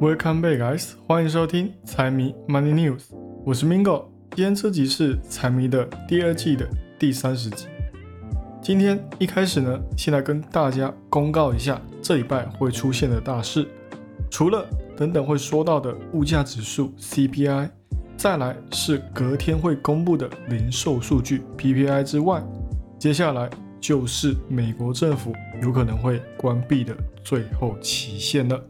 Welcome back, guys！欢迎收听财迷 Money News，我是 Mingo。今天这集是财迷的第二季的第三十集。今天一开始呢，先来跟大家公告一下这礼拜会出现的大事，除了等等会说到的物价指数 CPI，再来是隔天会公布的零售数据 PPI 之外，接下来就是美国政府有可能会关闭的最后期限了。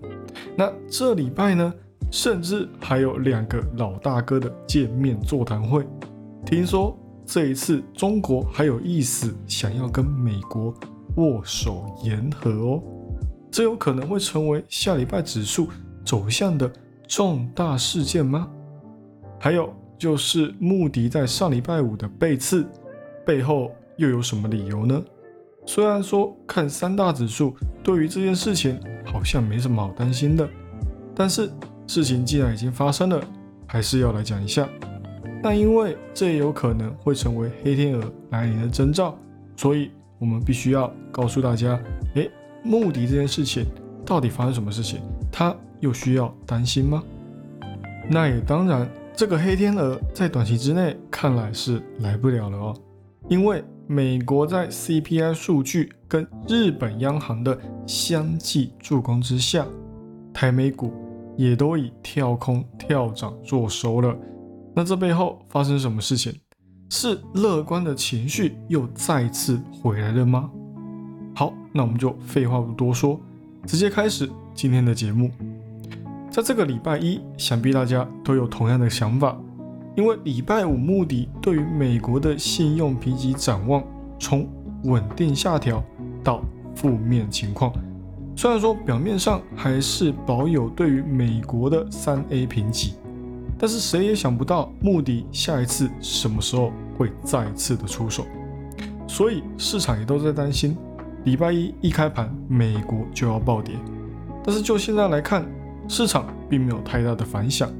那这礼拜呢，甚至还有两个老大哥的见面座谈会。听说这一次中国还有意思，想要跟美国握手言和哦。这有可能会成为下礼拜指数走向的重大事件吗？还有就是穆迪在上礼拜五的背刺背后又有什么理由呢？虽然说看三大指数对于这件事情好像没什么好担心的，但是事情既然已经发生了，还是要来讲一下。那因为这也有可能会成为黑天鹅来临的征兆，所以我们必须要告诉大家：诶，穆迪这件事情到底发生什么事情？它又需要担心吗？那也当然，这个黑天鹅在短期之内看来是来不了了哦，因为。美国在 CPI 数据跟日本央行的相继助攻之下，台美股也都以跳空跳涨做收了。那这背后发生什么事情？是乐观的情绪又再次回来了吗？好，那我们就废话不多说，直接开始今天的节目。在这个礼拜一，想必大家都有同样的想法。因为礼拜五目的对于美国的信用评级展望从稳定下调到负面情况，虽然说表面上还是保有对于美国的三 A 评级，但是谁也想不到穆迪下一次什么时候会再次的出手，所以市场也都在担心礼拜一一开盘美国就要暴跌，但是就现在来看，市场并没有太大的反响。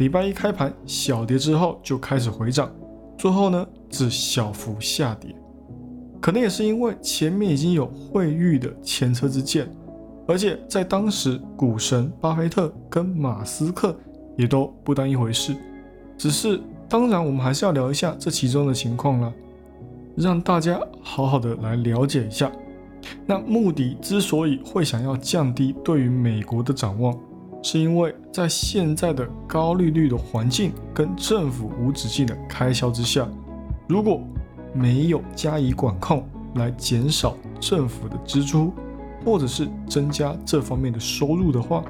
礼拜一开盘小跌之后就开始回涨，最后呢只小幅下跌，可能也是因为前面已经有惠誉的前车之鉴，而且在当时股神巴菲特跟马斯克也都不当一回事。只是当然我们还是要聊一下这其中的情况了，让大家好好的来了解一下。那穆迪之所以会想要降低对于美国的展望。是因为在现在的高利率的环境跟政府无止境的开销之下，如果没有加以管控来减少政府的支出，或者是增加这方面的收入的话，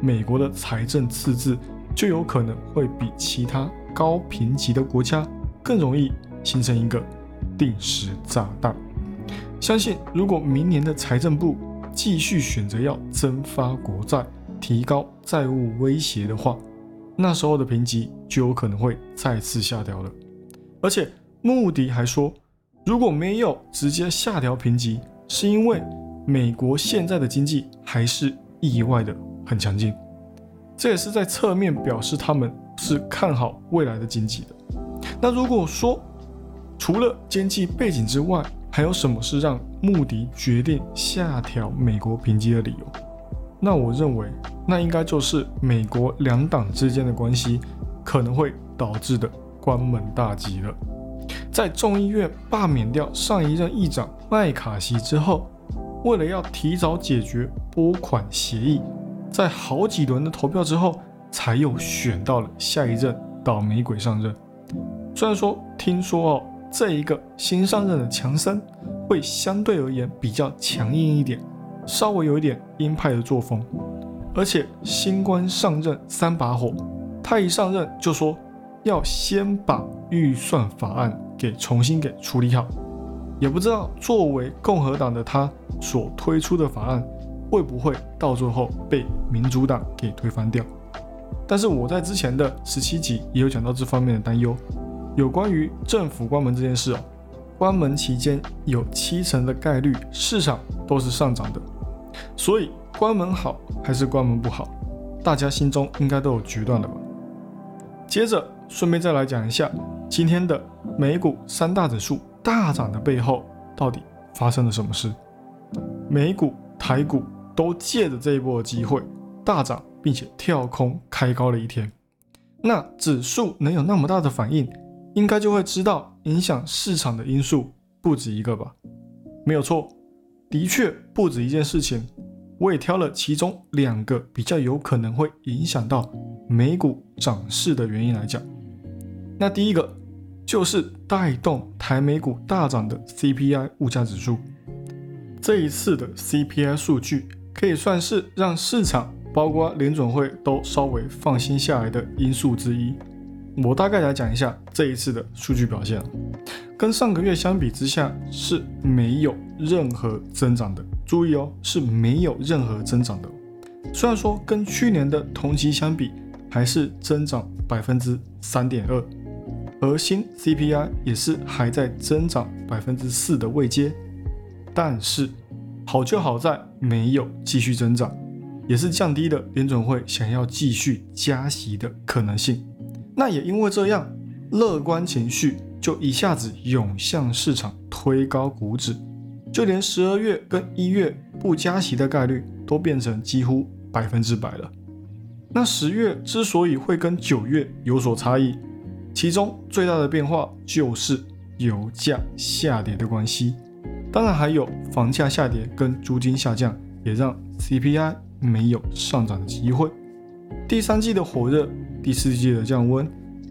美国的财政赤字就有可能会比其他高评级的国家更容易形成一个定时炸弹。相信如果明年的财政部继续选择要增发国债，提高债务威胁的话，那时候的评级就有可能会再次下调了。而且穆迪还说，如果没有直接下调评级，是因为美国现在的经济还是意外的很强劲，这也是在侧面表示他们是看好未来的经济的。那如果说除了经济背景之外，还有什么是让穆迪决定下调美国评级的理由？那我认为，那应该就是美国两党之间的关系可能会导致的关门大吉了。在众议院罢免掉上一任议长麦卡锡之后，为了要提早解决拨款协议，在好几轮的投票之后，才又选到了下一任倒霉鬼上任。虽然说听说哦，这一个新上任的强森会相对而言比较强硬一点。稍微有一点鹰派的作风，而且新官上任三把火，他一上任就说要先把预算法案给重新给处理好，也不知道作为共和党的他所推出的法案会不会到最后被民主党给推翻掉。但是我在之前的十七集也有讲到这方面的担忧，有关于政府关门这件事哦。关门期间有七成的概率市场都是上涨的，所以关门好还是关门不好，大家心中应该都有决断了吧？接着顺便再来讲一下今天的美股三大指数大涨的背后到底发生了什么事？美股、台股都借着这一波机会大涨并且跳空开高了一天。那指数能有那么大的反应，应该就会知道影响市场的因素不止一个吧？没有错，的确不止一件事情。我也挑了其中两个比较有可能会影响到美股涨势的原因来讲。那第一个就是带动台美股大涨的 CPI 物价指数。这一次的 CPI 数据可以算是让市场，包括联准会都稍微放心下来的因素之一。我大概来讲一下这一次的数据表现，跟上个月相比之下是没有任何增长的。注意哦，是没有任何增长的。虽然说跟去年的同期相比，还是增长百分之三点二，核心 CPI 也是还在增长百分之四的位阶。但是好就好在没有继续增长，也是降低了联准会想要继续加息的可能性。那也因为这样，乐观情绪就一下子涌向市场，推高股指。就连十二月跟一月不加息的概率都变成几乎百分之百了。那十月之所以会跟九月有所差异，其中最大的变化就是油价下跌的关系。当然还有房价下跌跟租金下降，也让 CPI 没有上涨的机会。第三季的火热，第四季的降温，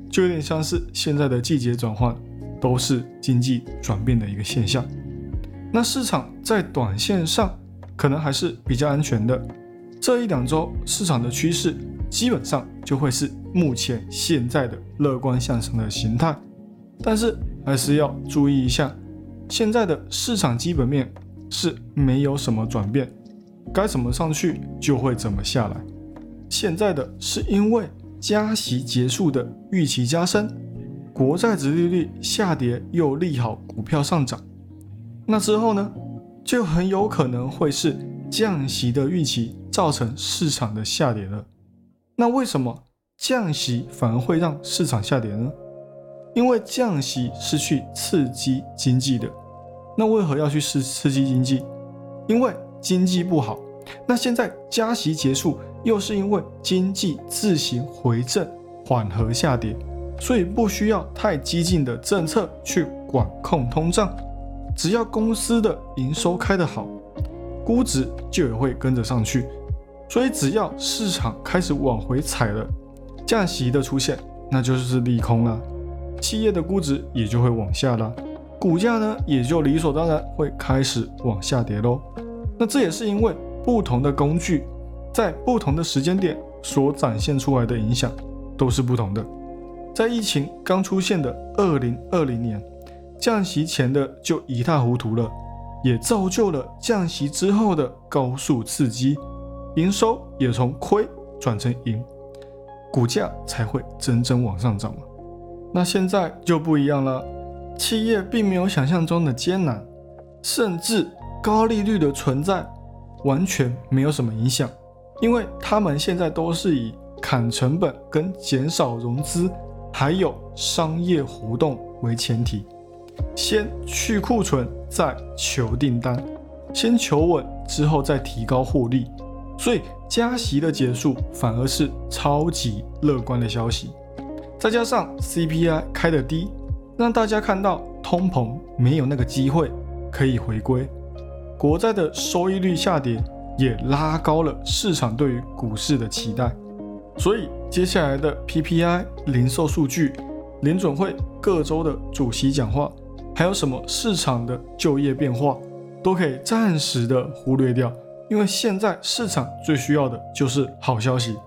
就有点像是现在的季节转换，都是经济转变的一个现象。那市场在短线上可能还是比较安全的，这一两周市场的趋势基本上就会是目前现在的乐观向上的形态，但是还是要注意一下，现在的市场基本面是没有什么转变，该怎么上去就会怎么下来。现在的是因为加息结束的预期加深，国债值利率下跌又利好股票上涨。那之后呢，就很有可能会是降息的预期造成市场的下跌了。那为什么降息反而会让市场下跌呢？因为降息是去刺激经济的。那为何要去刺刺激经济？因为经济不好。那现在加息结束，又是因为经济自行回正、缓和下跌，所以不需要太激进的政策去管控通胀。只要公司的营收开得好，估值就也会跟着上去。所以只要市场开始往回踩了，降息的出现，那就是利空了，企业的估值也就会往下了，股价呢也就理所当然会开始往下跌喽。那这也是因为不同的工具在不同的时间点所展现出来的影响都是不同的。在疫情刚出现的二零二零年。降息前的就一塌糊涂了，也造就了降息之后的高速刺激，营收也从亏转成盈，股价才会真正往上涨嘛。那现在就不一样了，企业并没有想象中的艰难，甚至高利率的存在完全没有什么影响，因为他们现在都是以砍成本跟减少融资，还有商业活动为前提。先去库存，再求订单，先求稳，之后再提高获利。所以加息的结束反而是超级乐观的消息。再加上 CPI 开得低，让大家看到通膨没有那个机会可以回归，国债的收益率下跌也拉高了市场对于股市的期待。所以接下来的 PPI 零售数据，联准会各州的主席讲话。还有什么市场的就业变化，都可以暂时的忽略掉，因为现在市场最需要的就是好消息。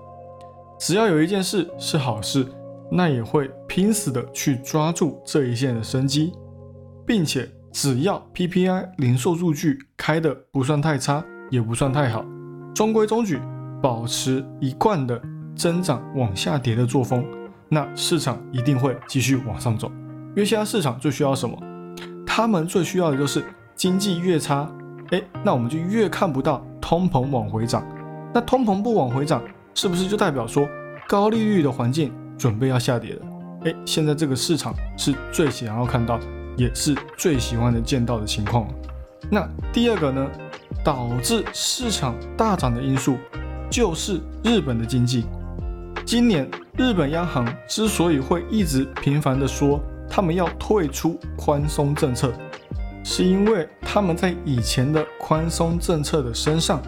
只要有一件事是好事，那也会拼死的去抓住这一线的生机，并且只要 PPI 零售数据开的不算太差，也不算太好，中规中矩，保持一贯的增长往下跌的作风，那市场一定会继续往上走。因为现在市场最需要什么？他们最需要的就是经济越差，哎，那我们就越看不到通膨往回涨。那通膨不往回涨，是不是就代表说高利率的环境准备要下跌了？哎，现在这个市场是最想要看到，也是最喜欢的见到的情况。那第二个呢，导致市场大涨的因素，就是日本的经济。今年日本央行之所以会一直频繁的说他们要退出宽松政策，是因为他们在以前的宽松政策的身上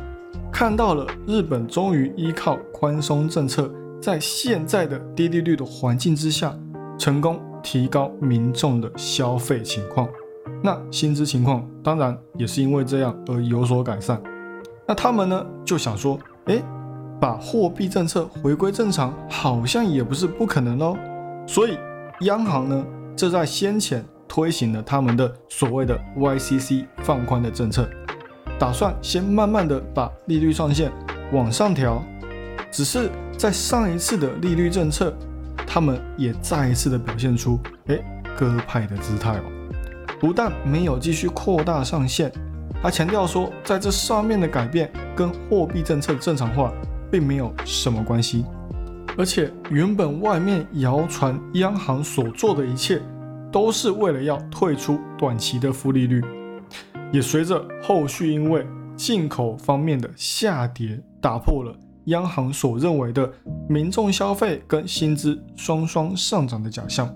看到了日本终于依靠宽松政策，在现在的低利率的环境之下，成功提高民众的消费情况。那薪资情况当然也是因为这样而有所改善。那他们呢就想说，哎。把货币政策回归正常，好像也不是不可能喽。所以央行呢，这在先前推行了他们的所谓的 YCC 放宽的政策，打算先慢慢的把利率上限往上调。只是在上一次的利率政策，他们也再一次的表现出哎鸽派的姿态哦，不但没有继续扩大上限，还强调说在这上面的改变跟货币政策正常化。并没有什么关系，而且原本外面谣传央行所做的一切，都是为了要退出短期的负利率，也随着后续因为进口方面的下跌，打破了央行所认为的民众消费跟薪资双双上涨的假象。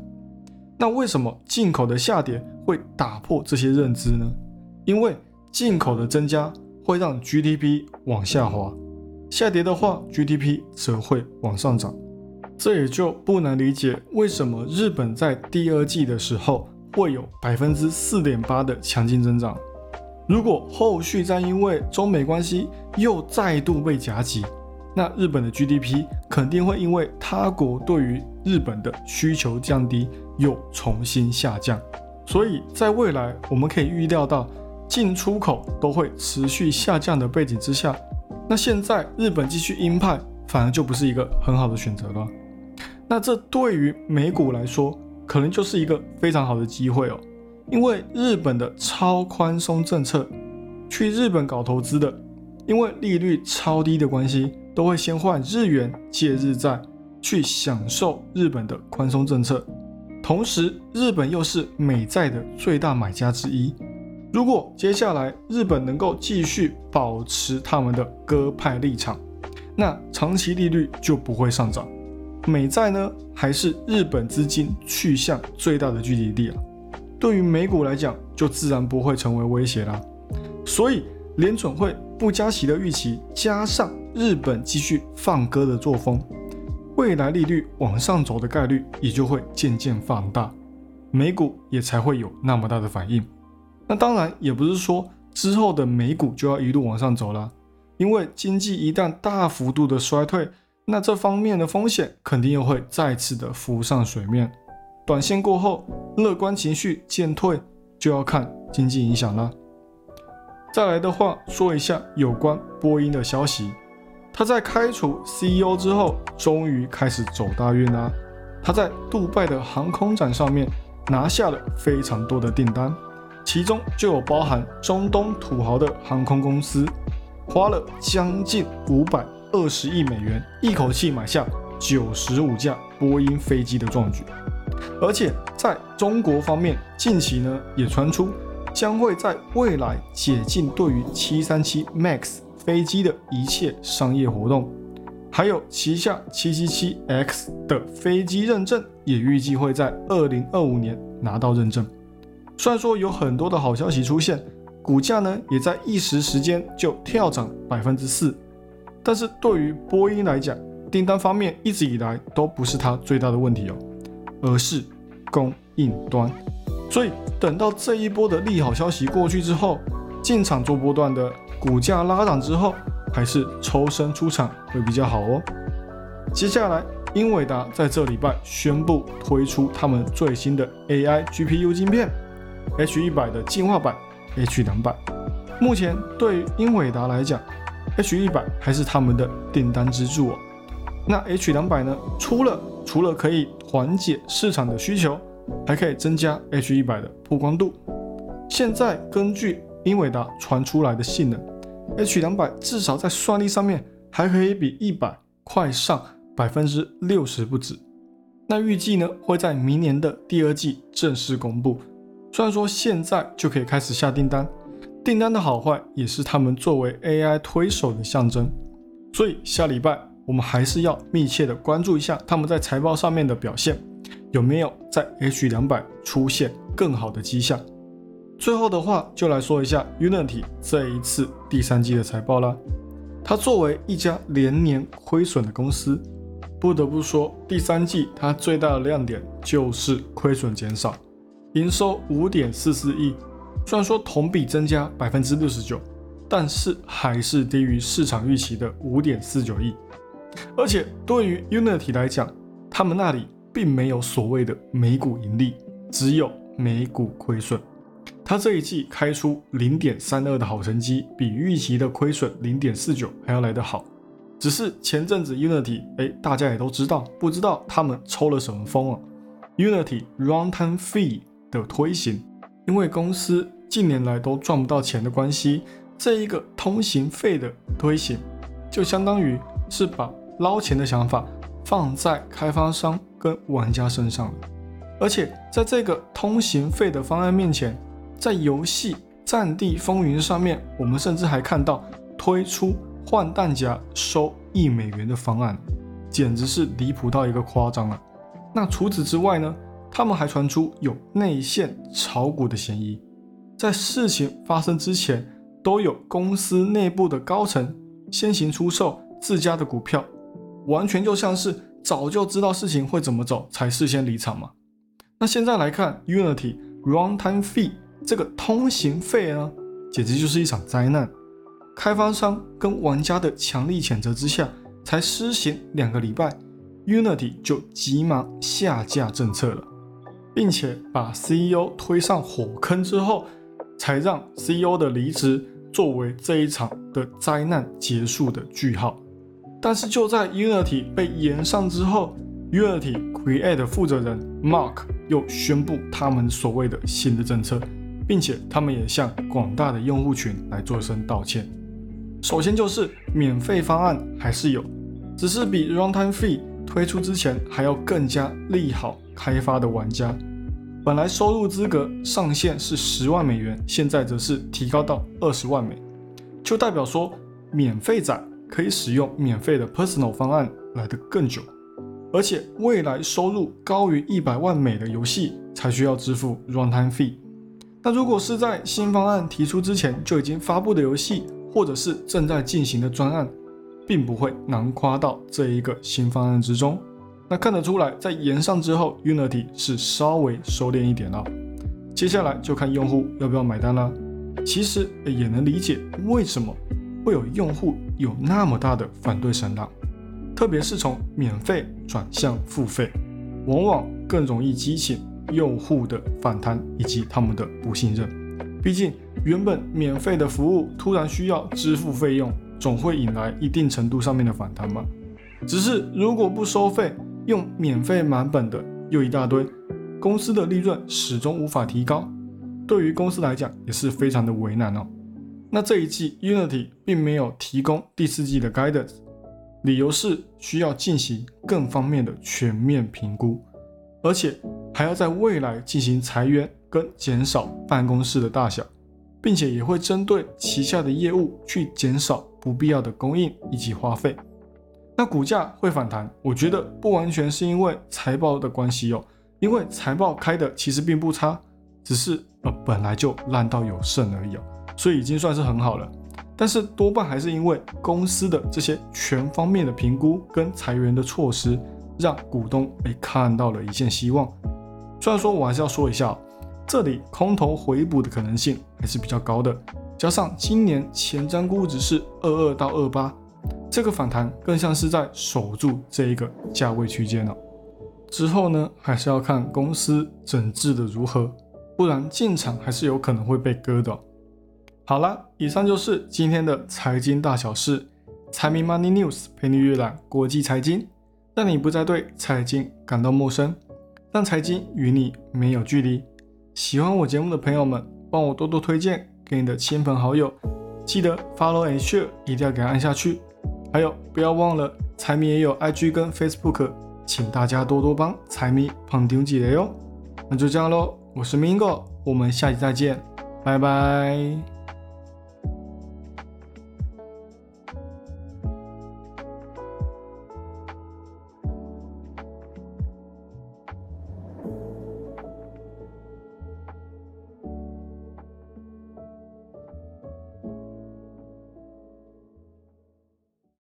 那为什么进口的下跌会打破这些认知呢？因为进口的增加会让 GDP 往下滑。下跌的话，GDP 则会往上涨，这也就不难理解为什么日本在第二季的时候会有百分之四点八的强劲增长。如果后续再因为中美关系又再度被夹击，那日本的 GDP 肯定会因为他国对于日本的需求降低又重新下降。所以在未来我们可以预料到进出口都会持续下降的背景之下。那现在日本继续鹰派，反而就不是一个很好的选择了。那这对于美股来说，可能就是一个非常好的机会哦。因为日本的超宽松政策，去日本搞投资的，因为利率超低的关系，都会先换日元借日债，去享受日本的宽松政策。同时，日本又是美债的最大买家之一。如果接下来日本能够继续保持他们的鸽派立场，那长期利率就不会上涨。美债呢，还是日本资金去向最大的聚集地了。对于美股来讲，就自然不会成为威胁啦。所以联准会不加息的预期，加上日本继续放鸽的作风，未来利率往上走的概率也就会渐渐放大，美股也才会有那么大的反应。那当然也不是说之后的美股就要一路往上走了，因为经济一旦大幅度的衰退，那这方面的风险肯定又会再次的浮上水面。短线过后，乐观情绪渐退，就要看经济影响了。再来的话，说一下有关波音的消息，他在开除 CEO 之后，终于开始走大运啦。他在杜拜的航空展上面拿下了非常多的订单。其中就有包含中东土豪的航空公司，花了将近五百二十亿美元，一口气买下九十五架波音飞机的壮举。而且在中国方面，近期呢也传出将会在未来解禁对于七三七 MAX 飞机的一切商业活动，还有旗下七七七 X 的飞机认证，也预计会在二零二五年拿到认证。虽然说有很多的好消息出现，股价呢也在一时时间就跳涨百分之四，但是对于波音来讲，订单方面一直以来都不是它最大的问题哦，而是供应端。所以等到这一波的利好消息过去之后，进场做波段的股价拉涨之后，还是抽身出场会比较好哦。接下来，英伟达在这礼拜宣布推出他们最新的 AI GPU 晶片。H 一百的进化版，H 两百，目前对于英伟达来讲，H 一百还是他们的订单支柱哦。那 H 两百呢？除了除了可以缓解市场的需求，还可以增加 H 一百的曝光度。现在根据英伟达传出来的性能，H 两百至少在算力上面还可以比一百快上百分之六十不止。那预计呢会在明年的第二季正式公布。虽然说现在就可以开始下订单，订单的好坏也是他们作为 AI 推手的象征。所以下礼拜我们还是要密切的关注一下他们在财报上面的表现，有没有在 H 两百出现更好的迹象。最后的话，就来说一下 Unity 这一次第三季的财报啦。它作为一家连年亏损的公司，不得不说，第三季它最大的亮点就是亏损减少，营收五点四四亿，虽然说同比增加百分之六十九，但是还是低于市场预期的五点四九亿。而且对于 Unity 来讲，他们那里并没有所谓的每股盈利，只有每股亏损。他这一季开出零点三二的好成绩，比预期的亏损零点四九还要来得好。只是前阵子 Unity，哎，大家也都知道，不知道他们抽了什么风啊？Unity Runtime Fee 的推行，因为公司近年来都赚不到钱的关系，这一个通行费的推行，就相当于是把捞钱的想法放在开发商跟玩家身上了。而且在这个通行费的方案面前，在游戏《战地风云》上面，我们甚至还看到推出换弹夹收一美元的方案，简直是离谱到一个夸张了。那除此之外呢？他们还传出有内线炒股的嫌疑，在事情发生之前，都有公司内部的高层先行出售自家的股票，完全就像是早就知道事情会怎么走，才事先离场嘛。那现在来看，Unity Runtime Fee。这个通行费呢，简直就是一场灾难。开发商跟玩家的强力谴责之下，才施行两个礼拜，Unity 就急忙下架政策了，并且把 CEO 推上火坑之后，才让 CEO 的离职作为这一场的灾难结束的句号。但是就在 Unity 被延上之后，Unity Create 负责人 Mark 又宣布他们所谓的新的政策。并且他们也向广大的用户群来做声道歉。首先就是免费方案还是有，只是比 Runtime Fee 推出之前还要更加利好开发的玩家。本来收入资格上限是十万美元，现在则是提高到二十万美，就代表说免费仔可以使用免费的 Personal 方案来得更久，而且未来收入高于一百万美的游戏才需要支付 Runtime Fee。那如果是在新方案提出之前就已经发布的游戏，或者是正在进行的专案，并不会囊括到这一个新方案之中。那看得出来，在延上之后，Unity 是稍微收敛一点了。接下来就看用户要不要买单了。其实也能理解为什么会有用户有那么大的反对声浪，特别是从免费转向付费，往往更容易激起。用户的反弹以及他们的不信任，毕竟原本免费的服务突然需要支付费用，总会引来一定程度上面的反弹嘛。只是如果不收费，用免费满本的又一大堆，公司的利润始终无法提高，对于公司来讲也是非常的为难哦。那这一季 Unity 并没有提供第四季的 guidance，理由是需要进行更方面的全面评估，而且。还要在未来进行裁员跟减少办公室的大小，并且也会针对旗下的业务去减少不必要的供应以及花费。那股价会反弹，我觉得不完全是因为财报的关系哦，因为财报开的其实并不差，只是呃本来就烂到有剩而已哦，所以已经算是很好了。但是多半还是因为公司的这些全方面的评估跟裁员的措施，让股东被看到了一线希望。虽然说我还是要说一下，这里空头回补的可能性还是比较高的，加上今年前瞻估值是二二到二八，这个反弹更像是在守住这一个价位区间了。之后呢，还是要看公司整治的如何，不然进场还是有可能会被割的。好了，以上就是今天的财经大小事，财迷 Money News 陪你阅览国际财经，让你不再对财经感到陌生。让财经与你没有距离。喜欢我节目的朋友们，帮我多多推荐给你的亲朋好友。记得 follow and share，一定要给它按下去。还有，不要忘了财迷也有 IG 跟 Facebook，请大家多多帮财迷捧场积累哦。那就这样喽，我是 Mingo，我们下期再见，拜拜。